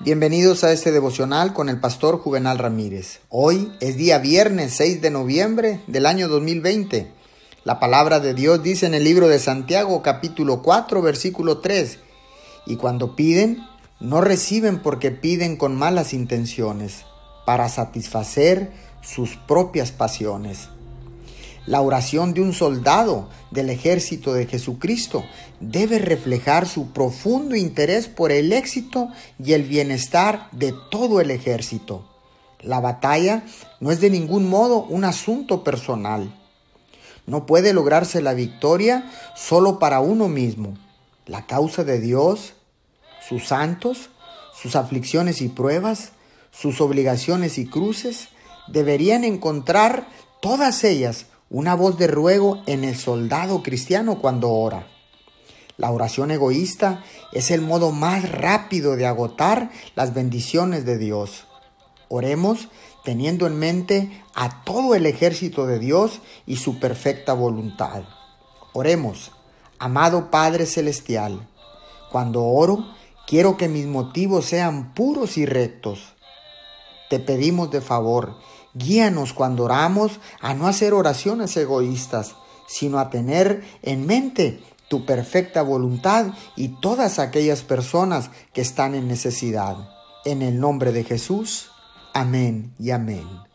Bienvenidos a este devocional con el pastor Juvenal Ramírez. Hoy es día viernes 6 de noviembre del año 2020. La palabra de Dios dice en el libro de Santiago capítulo 4 versículo 3, y cuando piden, no reciben porque piden con malas intenciones, para satisfacer sus propias pasiones. La oración de un soldado del ejército de Jesucristo debe reflejar su profundo interés por el éxito y el bienestar de todo el ejército. La batalla no es de ningún modo un asunto personal. No puede lograrse la victoria solo para uno mismo. La causa de Dios, sus santos, sus aflicciones y pruebas, sus obligaciones y cruces, deberían encontrar todas ellas una voz de ruego en el soldado cristiano cuando ora. La oración egoísta es el modo más rápido de agotar las bendiciones de Dios. Oremos teniendo en mente a todo el ejército de Dios y su perfecta voluntad. Oremos, amado Padre Celestial, cuando oro, quiero que mis motivos sean puros y rectos. Te pedimos de favor Guíanos cuando oramos a no hacer oraciones egoístas, sino a tener en mente tu perfecta voluntad y todas aquellas personas que están en necesidad. En el nombre de Jesús, amén y amén.